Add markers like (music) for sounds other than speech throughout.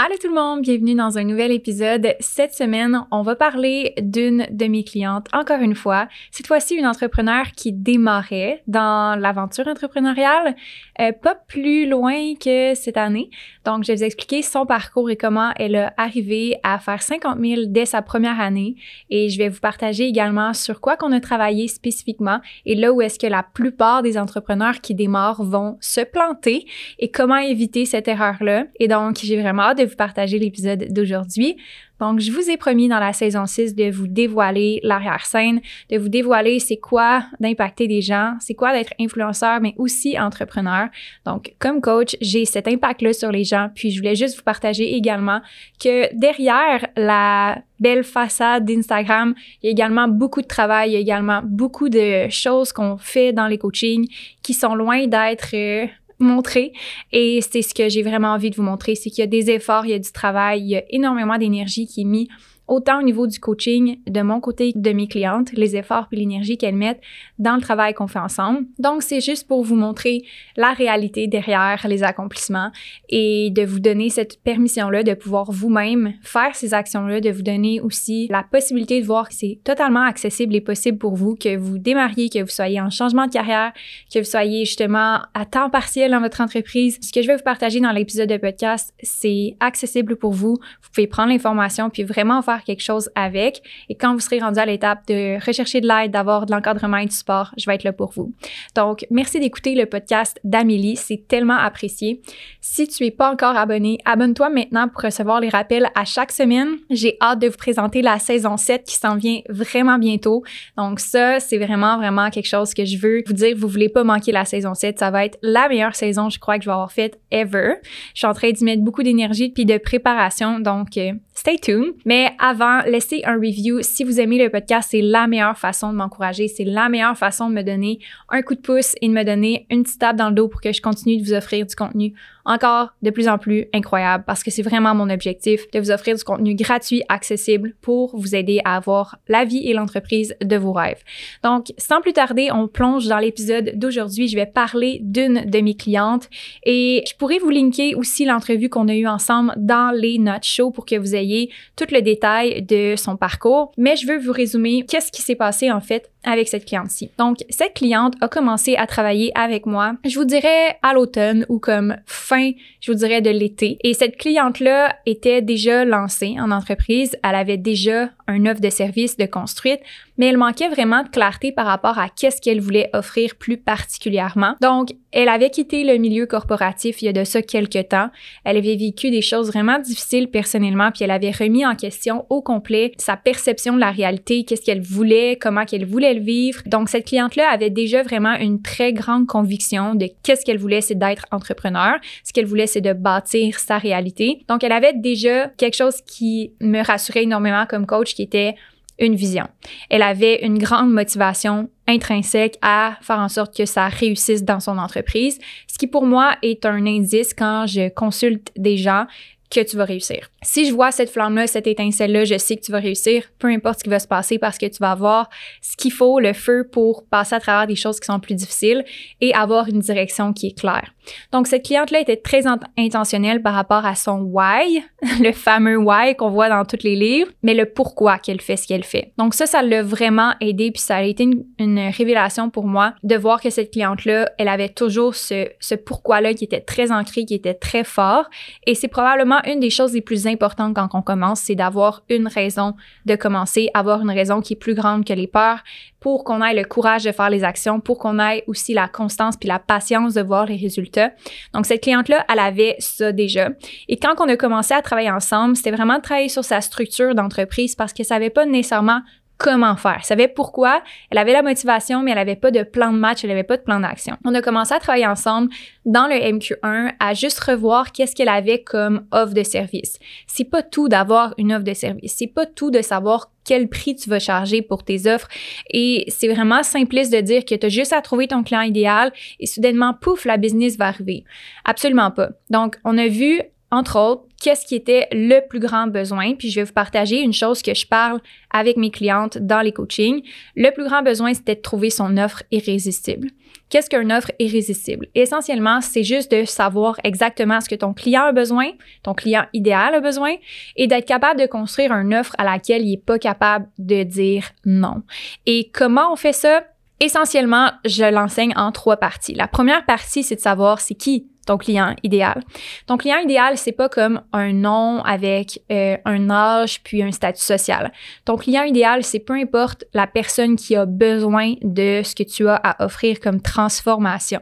Allô tout le monde, bienvenue dans un nouvel épisode. Cette semaine, on va parler d'une de mes clientes, encore une fois. Cette fois-ci, une entrepreneur qui démarrait dans l'aventure entrepreneuriale, euh, pas plus loin que cette année. Donc, je vais vous expliquer son parcours et comment elle a arrivé à faire 50 000 dès sa première année. Et je vais vous partager également sur quoi qu'on a travaillé spécifiquement et là où est-ce que la plupart des entrepreneurs qui démarrent vont se planter et comment éviter cette erreur-là. Et donc, j'ai vraiment hâte de vous partager l'épisode d'aujourd'hui. Donc, je vous ai promis dans la saison 6 de vous dévoiler l'arrière-scène, de vous dévoiler c'est quoi d'impacter des gens, c'est quoi d'être influenceur, mais aussi entrepreneur. Donc, comme coach, j'ai cet impact-là sur les gens. Puis, je voulais juste vous partager également que derrière la belle façade d'Instagram, il y a également beaucoup de travail, il y a également beaucoup de choses qu'on fait dans les coachings qui sont loin d'être euh, montrer. Et c'est ce que j'ai vraiment envie de vous montrer, c'est qu'il y a des efforts, il y a du travail, il y a énormément d'énergie qui est mis autant au niveau du coaching de mon côté de mes clientes, les efforts et l'énergie qu'elles mettent dans le travail qu'on fait ensemble. Donc, c'est juste pour vous montrer la réalité derrière les accomplissements et de vous donner cette permission-là de pouvoir vous-même faire ces actions-là, de vous donner aussi la possibilité de voir que c'est totalement accessible et possible pour vous, que vous démarriez, que vous soyez en changement de carrière, que vous soyez justement à temps partiel dans votre entreprise. Ce que je vais vous partager dans l'épisode de podcast, c'est accessible pour vous. Vous pouvez prendre l'information puis vraiment faire quelque chose avec. Et quand vous serez rendu à l'étape de rechercher de l'aide, d'avoir de l'encadrement et du support, je vais être là pour vous. Donc, merci d'écouter le podcast d'Amélie. C'est tellement apprécié. Si tu es pas encore abonné, abonne-toi maintenant pour recevoir les rappels à chaque semaine. J'ai hâte de vous présenter la saison 7 qui s'en vient vraiment bientôt. Donc, ça, c'est vraiment, vraiment quelque chose que je veux vous dire. Vous voulez pas manquer la saison 7. Ça va être la meilleure saison, je crois, que je vais avoir faite ever. Je suis en train d'y mettre beaucoup d'énergie puis de préparation. Donc, euh, stay tuned. Mais avant, laissez un review. Si vous aimez le podcast, c'est la meilleure façon de m'encourager. C'est la meilleure façon de me donner un coup de pouce et de me donner une petite tape dans le dos pour que je continue de vous offrir du contenu encore de plus en plus incroyable parce que c'est vraiment mon objectif de vous offrir du contenu gratuit, accessible pour vous aider à avoir la vie et l'entreprise de vos rêves. Donc, sans plus tarder, on plonge dans l'épisode d'aujourd'hui. Je vais parler d'une de mes clientes et je pourrais vous linker aussi l'entrevue qu'on a eue ensemble dans les notes show pour que vous ayez tout le détail de son parcours. Mais je veux vous résumer qu'est-ce qui s'est passé en fait avec cette cliente-ci. Donc, cette cliente a commencé à travailler avec moi, je vous dirais à l'automne ou comme fin, je vous dirais de l'été. Et cette cliente-là était déjà lancée en entreprise. Elle avait déjà un offre de service de construite, mais elle manquait vraiment de clarté par rapport à qu'est-ce qu'elle voulait offrir plus particulièrement. Donc, elle avait quitté le milieu corporatif il y a de ça quelques temps. Elle avait vécu des choses vraiment difficiles personnellement, puis elle avait remis en question au complet sa perception de la réalité, qu'est-ce qu'elle voulait, comment qu'elle voulait vivre. Donc, cette cliente-là avait déjà vraiment une très grande conviction de qu'est-ce qu'elle voulait, c'est d'être entrepreneur. Ce qu'elle voulait, c'est de bâtir sa réalité. Donc, elle avait déjà quelque chose qui me rassurait énormément comme coach, qui était une vision. Elle avait une grande motivation intrinsèque à faire en sorte que ça réussisse dans son entreprise, ce qui pour moi est un indice quand je consulte des gens que tu vas réussir. Si je vois cette flamme-là, cette étincelle-là, je sais que tu vas réussir, peu importe ce qui va se passer parce que tu vas avoir ce qu'il faut, le feu pour passer à travers des choses qui sont plus difficiles et avoir une direction qui est claire. Donc, cette cliente-là était très intentionnelle par rapport à son why, (laughs) le fameux why qu'on voit dans tous les livres, mais le pourquoi qu'elle fait ce qu'elle fait. Donc, ça, ça l'a vraiment aidé, puis ça a été une, révélation pour moi de voir que cette cliente-là, elle avait toujours ce pourquoi-là qui était très ancré, qui était très fort. Et c'est probablement une des choses les plus importantes quand on commence, c'est d'avoir une raison de commencer, avoir une raison qui est plus grande que les peurs pour qu'on ait le courage de faire les actions, pour qu'on ait aussi la constance puis la patience de voir les résultats. Donc, cette cliente-là, elle avait ça déjà. Et quand on a commencé à travailler ensemble, c'était vraiment de travailler sur sa structure d'entreprise parce qu'elle savait pas nécessairement comment faire. Elle savait pourquoi, elle avait la motivation, mais elle n'avait pas de plan de match, elle n'avait pas de plan d'action. On a commencé à travailler ensemble dans le MQ1 à juste revoir qu'est-ce qu'elle avait comme offre de service. C'est pas tout d'avoir une offre de service, c'est pas tout de savoir quel prix tu vas charger pour tes offres et c'est vraiment simpliste de dire que tu as juste à trouver ton client idéal et soudainement pouf la business va arriver. Absolument pas. Donc on a vu entre autres, qu'est-ce qui était le plus grand besoin. Puis je vais vous partager une chose que je parle avec mes clientes dans les coachings. Le plus grand besoin, c'était de trouver son offre irrésistible. Qu'est-ce qu'une offre irrésistible? Essentiellement, c'est juste de savoir exactement ce que ton client a besoin, ton client idéal a besoin, et d'être capable de construire une offre à laquelle il n'est pas capable de dire non. Et comment on fait ça? Essentiellement, je l'enseigne en trois parties. La première partie, c'est de savoir c'est qui ton client idéal. Ton client idéal, c'est pas comme un nom avec euh, un âge puis un statut social. Ton client idéal, c'est peu importe la personne qui a besoin de ce que tu as à offrir comme transformation.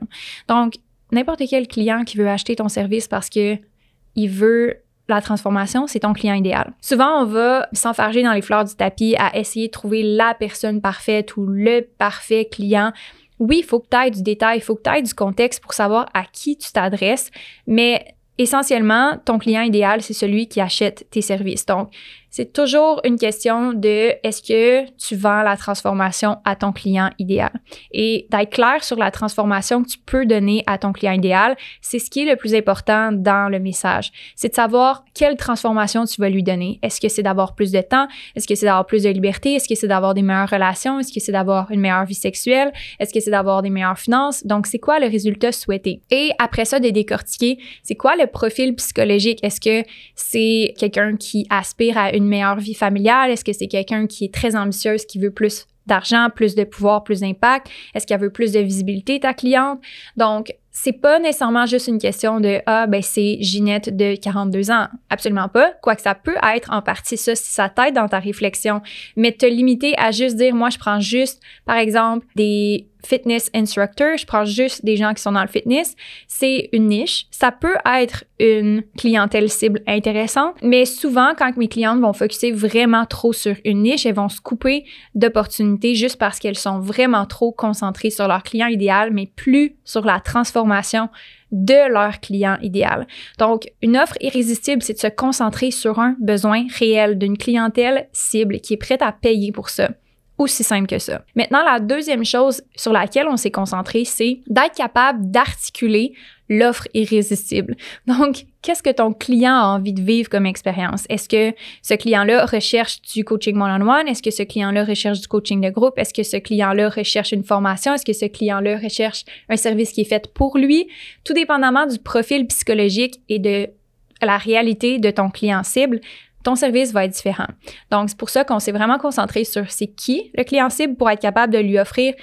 Donc, n'importe quel client qui veut acheter ton service parce que il veut la transformation, c'est ton client idéal. Souvent, on va s'enfarger dans les fleurs du tapis à essayer de trouver la personne parfaite ou le parfait client oui, il faut que tu aies du détail, il faut que tu aies du contexte pour savoir à qui tu t'adresses, mais essentiellement, ton client idéal, c'est celui qui achète tes services. Donc, c'est toujours une question de est-ce que tu vends la transformation à ton client idéal. Et d'être clair sur la transformation que tu peux donner à ton client idéal, c'est ce qui est le plus important dans le message. C'est de savoir quelle transformation tu vas lui donner. Est-ce que c'est d'avoir plus de temps? Est-ce que c'est d'avoir plus de liberté? Est-ce que c'est d'avoir des meilleures relations? Est-ce que c'est d'avoir une meilleure vie sexuelle? Est-ce que c'est d'avoir des meilleures finances? Donc, c'est quoi le résultat souhaité? Et après ça, de décortiquer, c'est quoi le profil psychologique? Est-ce que c'est quelqu'un qui aspire à une meilleure vie familiale? Est-ce que c'est quelqu'un qui est très ambitieuse, qui veut plus d'argent, plus de pouvoir, plus d'impact? Est-ce qu'elle veut plus de visibilité, ta cliente? Donc, c'est pas nécessairement juste une question de ah ben c'est Ginette de 42 ans, absolument pas. Quoique ça peut être en partie ça si ça dans ta réflexion, mais te limiter à juste dire moi je prends juste par exemple des fitness instructors, je prends juste des gens qui sont dans le fitness, c'est une niche. Ça peut être une clientèle cible intéressante, mais souvent quand mes clientes vont focuser vraiment trop sur une niche, elles vont se couper d'opportunités juste parce qu'elles sont vraiment trop concentrées sur leur client idéal, mais plus sur la transformation de leur client idéal. Donc, une offre irrésistible, c'est de se concentrer sur un besoin réel d'une clientèle cible qui est prête à payer pour ça. Aussi simple que ça. Maintenant, la deuxième chose sur laquelle on s'est concentré, c'est d'être capable d'articuler l'offre irrésistible. Donc, qu'est-ce que ton client a envie de vivre comme expérience? Est-ce que ce client-là recherche du coaching one-on-one? Est-ce que ce client-là recherche du coaching de groupe? Est-ce que ce client-là recherche une formation? Est-ce que ce client-là recherche un service qui est fait pour lui? Tout dépendamment du profil psychologique et de la réalité de ton client cible, ton service va être différent. Donc, c'est pour ça qu'on s'est vraiment concentré sur c'est qui le client cible pour être capable de lui offrir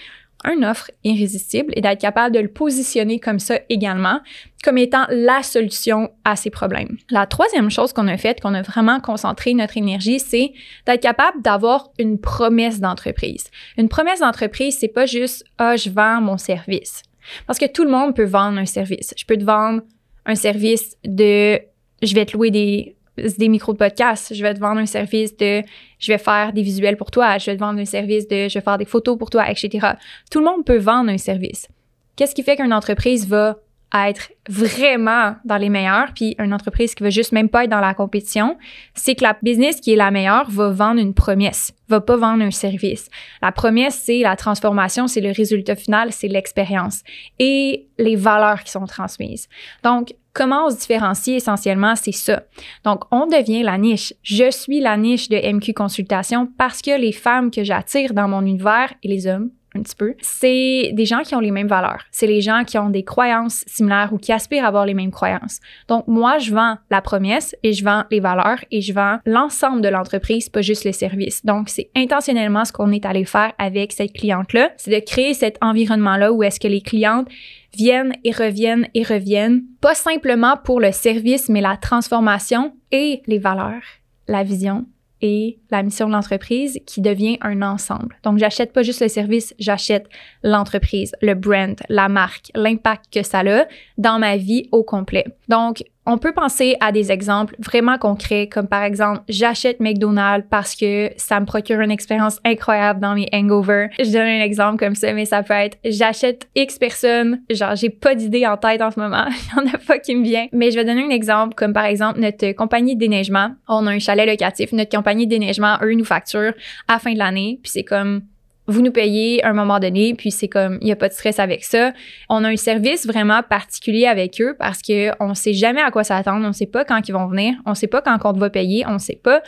une offre irrésistible et d'être capable de le positionner comme ça également, comme étant la solution à ses problèmes. La troisième chose qu'on a faite, qu'on a vraiment concentré notre énergie, c'est d'être capable d'avoir une promesse d'entreprise. Une promesse d'entreprise, c'est pas juste ah je vends mon service. Parce que tout le monde peut vendre un service. Je peux te vendre un service de je vais te louer des des micros de podcast, je vais te vendre un service de je vais faire des visuels pour toi, je vais te vendre un service de je vais faire des photos pour toi, etc. Tout le monde peut vendre un service. Qu'est-ce qui fait qu'une entreprise va être vraiment dans les meilleurs, puis une entreprise qui va juste même pas être dans la compétition, c'est que la business qui est la meilleure va vendre une promesse, va pas vendre un service. La promesse, c'est la transformation, c'est le résultat final, c'est l'expérience et les valeurs qui sont transmises. Donc, comment on se différencie essentiellement, c'est ça. Donc, on devient la niche. Je suis la niche de MQ Consultation parce que les femmes que j'attire dans mon univers et les hommes un petit peu, c'est des gens qui ont les mêmes valeurs. C'est les gens qui ont des croyances similaires ou qui aspirent à avoir les mêmes croyances. Donc, moi, je vends la promesse et je vends les valeurs et je vends l'ensemble de l'entreprise, pas juste le service. Donc, c'est intentionnellement ce qu'on est allé faire avec cette cliente-là, c'est de créer cet environnement-là où est-ce que les clientes viennent et reviennent et reviennent, pas simplement pour le service, mais la transformation et les valeurs, la vision, et la mission de l'entreprise qui devient un ensemble. Donc, j'achète pas juste le service, j'achète l'entreprise, le brand, la marque, l'impact que ça a dans ma vie au complet. Donc, on peut penser à des exemples vraiment concrets, comme par exemple, j'achète McDonald's parce que ça me procure une expérience incroyable dans mes hangovers. Je donne un exemple comme ça, mais ça peut être, j'achète X personnes, genre, j'ai pas d'idée en tête en ce moment, (laughs) il y en a pas qui me vient. Mais je vais donner un exemple, comme par exemple, notre compagnie de déneigement. On a un chalet locatif, notre compagnie de déneigement, eux, nous facturent à fin de l'année, puis c'est comme, vous nous payez à un moment donné, puis c'est comme, il n'y a pas de stress avec ça. On a un service vraiment particulier avec eux parce qu'on ne sait jamais à quoi s'attendre, on ne sait pas quand ils vont venir, on ne sait pas quand on va payer, on ne sait pas.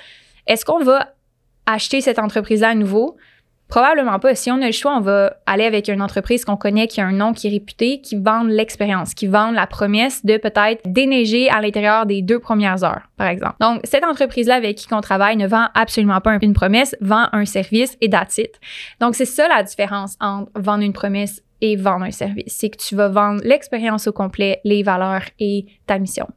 Est-ce qu'on va acheter cette entreprise-là à nouveau? Probablement pas. Si on a le choix, on va aller avec une entreprise qu'on connaît, qui a un nom, qui est réputé, qui vend l'expérience, qui vend la promesse de peut-être déneiger à l'intérieur des deux premières heures, par exemple. Donc, cette entreprise-là avec qui on travaille ne vend absolument pas une promesse, vend un service et that's it. Donc, c'est ça la différence entre vendre une promesse et vendre un service. C'est que tu vas vendre l'expérience au complet, les valeurs et ta mission.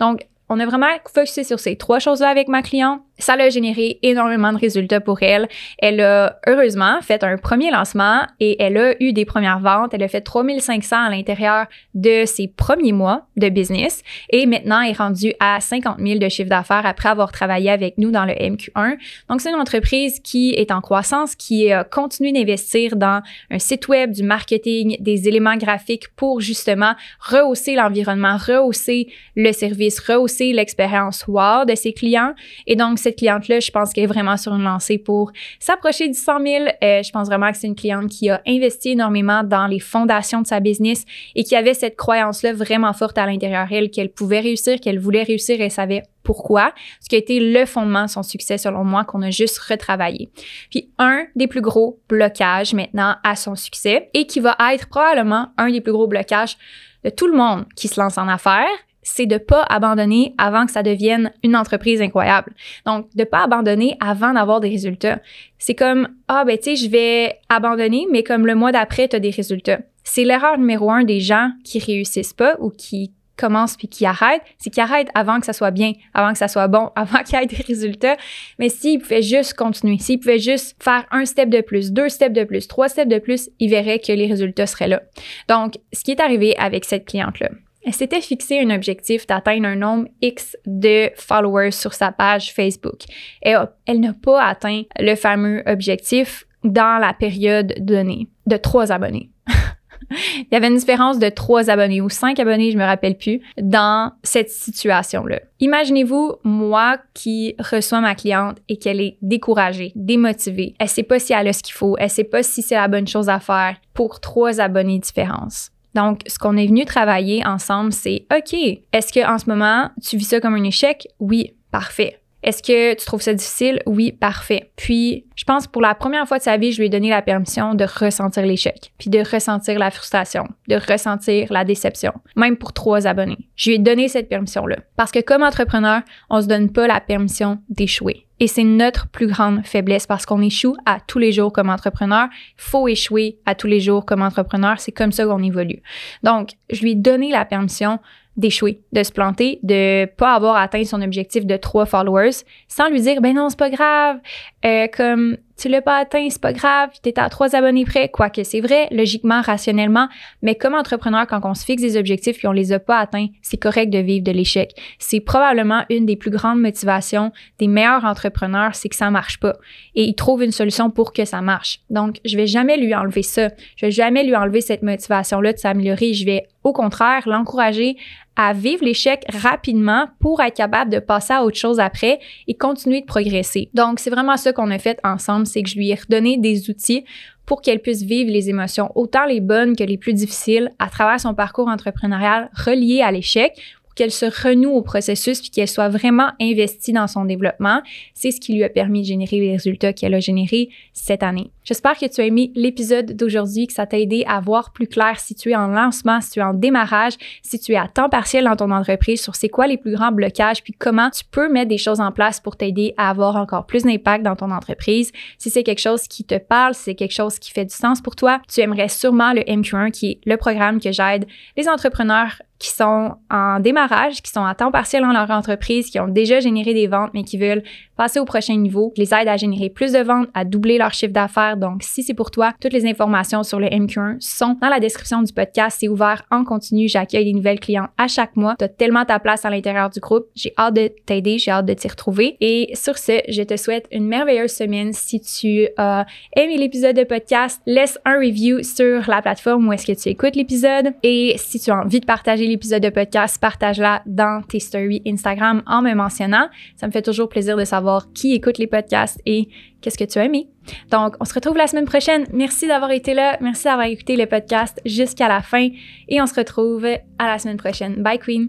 Donc, on a vraiment focusé sur ces trois choses-là avec ma cliente ça a généré énormément de résultats pour elle. Elle a heureusement fait un premier lancement et elle a eu des premières ventes. Elle a fait 3500 à l'intérieur de ses premiers mois de business et maintenant est rendue à 50 000 de chiffre d'affaires après avoir travaillé avec nous dans le MQ1. Donc, c'est une entreprise qui est en croissance, qui a continué d'investir dans un site web, du marketing, des éléments graphiques pour justement rehausser l'environnement, rehausser le service, rehausser l'expérience wow de ses clients. Et donc, cette cliente-là, je pense qu'elle est vraiment sur une lancée pour s'approcher du 100 000. Euh, je pense vraiment que c'est une cliente qui a investi énormément dans les fondations de sa business et qui avait cette croyance-là vraiment forte à l'intérieur elle qu'elle pouvait réussir, qu'elle voulait réussir et savait pourquoi, ce qui a été le fondement de son succès selon moi qu'on a juste retravaillé. Puis un des plus gros blocages maintenant à son succès et qui va être probablement un des plus gros blocages de tout le monde qui se lance en affaires, c'est de pas abandonner avant que ça devienne une entreprise incroyable. Donc, de pas abandonner avant d'avoir des résultats. C'est comme, ah, ben, tu sais, je vais abandonner, mais comme le mois d'après, tu as des résultats. C'est l'erreur numéro un des gens qui réussissent pas ou qui commencent puis qui arrêtent, c'est qu'ils arrêtent avant que ça soit bien, avant que ça soit bon, (laughs) avant qu'il y ait des résultats. Mais s'ils pouvaient juste continuer, s'ils pouvaient juste faire un step de plus, deux steps de plus, trois steps de plus, ils verraient que les résultats seraient là. Donc, ce qui est arrivé avec cette cliente-là, s'était fixé un objectif d'atteindre un nombre X de followers sur sa page Facebook. Et elle n'a pas atteint le fameux objectif dans la période donnée de trois abonnés. (laughs) Il y avait une différence de trois abonnés ou cinq abonnés, je me rappelle plus, dans cette situation-là. Imaginez-vous, moi qui reçois ma cliente et qu'elle est découragée, démotivée. Elle sait pas si elle a ce qu'il faut, elle sait pas si c'est la bonne chose à faire pour trois abonnés de différence. Donc, ce qu'on est venu travailler ensemble, c'est OK, est-ce que en ce moment, tu vis ça comme un échec? Oui, parfait. Est-ce que tu trouves ça difficile? Oui, parfait. Puis, je pense pour la première fois de sa vie, je lui ai donné la permission de ressentir l'échec, puis de ressentir la frustration, de ressentir la déception, même pour trois abonnés. Je lui ai donné cette permission-là. Parce que comme entrepreneur, on se donne pas la permission d'échouer. Et c'est notre plus grande faiblesse parce qu'on échoue à tous les jours comme entrepreneur. Faut échouer à tous les jours comme entrepreneur. C'est comme ça qu'on évolue. Donc, je lui ai donné la permission d'échouer, de se planter, de pas avoir atteint son objectif de trois followers, sans lui dire ben non c'est pas grave, euh, comme tu l'as pas atteint, c'est pas grave, tu es à trois abonnés près, quoique c'est vrai, logiquement, rationnellement, mais comme entrepreneur, quand on se fixe des objectifs et on les a pas atteints, c'est correct de vivre de l'échec. C'est probablement une des plus grandes motivations des meilleurs entrepreneurs, c'est que ça marche pas. Et ils trouvent une solution pour que ça marche. Donc, je vais jamais lui enlever ça. Je vais jamais lui enlever cette motivation-là de s'améliorer. Je vais, au contraire, l'encourager à vivre l'échec rapidement pour être capable de passer à autre chose après et continuer de progresser. Donc, c'est vraiment ça qu'on a fait ensemble, c'est que je lui ai redonné des outils pour qu'elle puisse vivre les émotions, autant les bonnes que les plus difficiles, à travers son parcours entrepreneurial relié à l'échec, qu'elle se renoue au processus puis qu'elle soit vraiment investie dans son développement. C'est ce qui lui a permis de générer les résultats qu'elle a générés cette année. J'espère que tu as aimé l'épisode d'aujourd'hui, que ça t'a aidé à voir plus clair si tu es en lancement, si tu es en démarrage, si tu es à temps partiel dans ton entreprise, sur c'est quoi les plus grands blocages, puis comment tu peux mettre des choses en place pour t'aider à avoir encore plus d'impact dans ton entreprise. Si c'est quelque chose qui te parle, si c'est quelque chose qui fait du sens pour toi, tu aimerais sûrement le MQ1 qui est le programme que j'aide les entrepreneurs qui sont en démarrage, qui sont à temps partiel dans leur entreprise, qui ont déjà généré des ventes, mais qui veulent passer au prochain niveau. Je les aide à générer plus de ventes, à doubler leur chiffre d'affaires. Donc, si c'est pour toi, toutes les informations sur le MQ1 sont dans la description du podcast. C'est ouvert en continu. J'accueille des nouvelles clients à chaque mois. Tu as tellement ta place à l'intérieur du groupe. J'ai hâte de t'aider. J'ai hâte de t'y retrouver. Et sur ce, je te souhaite une merveilleuse semaine. Si tu as aimé l'épisode de podcast, laisse un review sur la plateforme où est-ce que tu écoutes l'épisode. Et si tu as envie de partager l'épisode de podcast, partage-la dans tes stories Instagram en me mentionnant. Ça me fait toujours plaisir de savoir qui écoute les podcasts et qu'est-ce que tu as aimé. Donc, on se retrouve la semaine prochaine. Merci d'avoir été là. Merci d'avoir écouté le podcast jusqu'à la fin. Et on se retrouve à la semaine prochaine. Bye, Queen.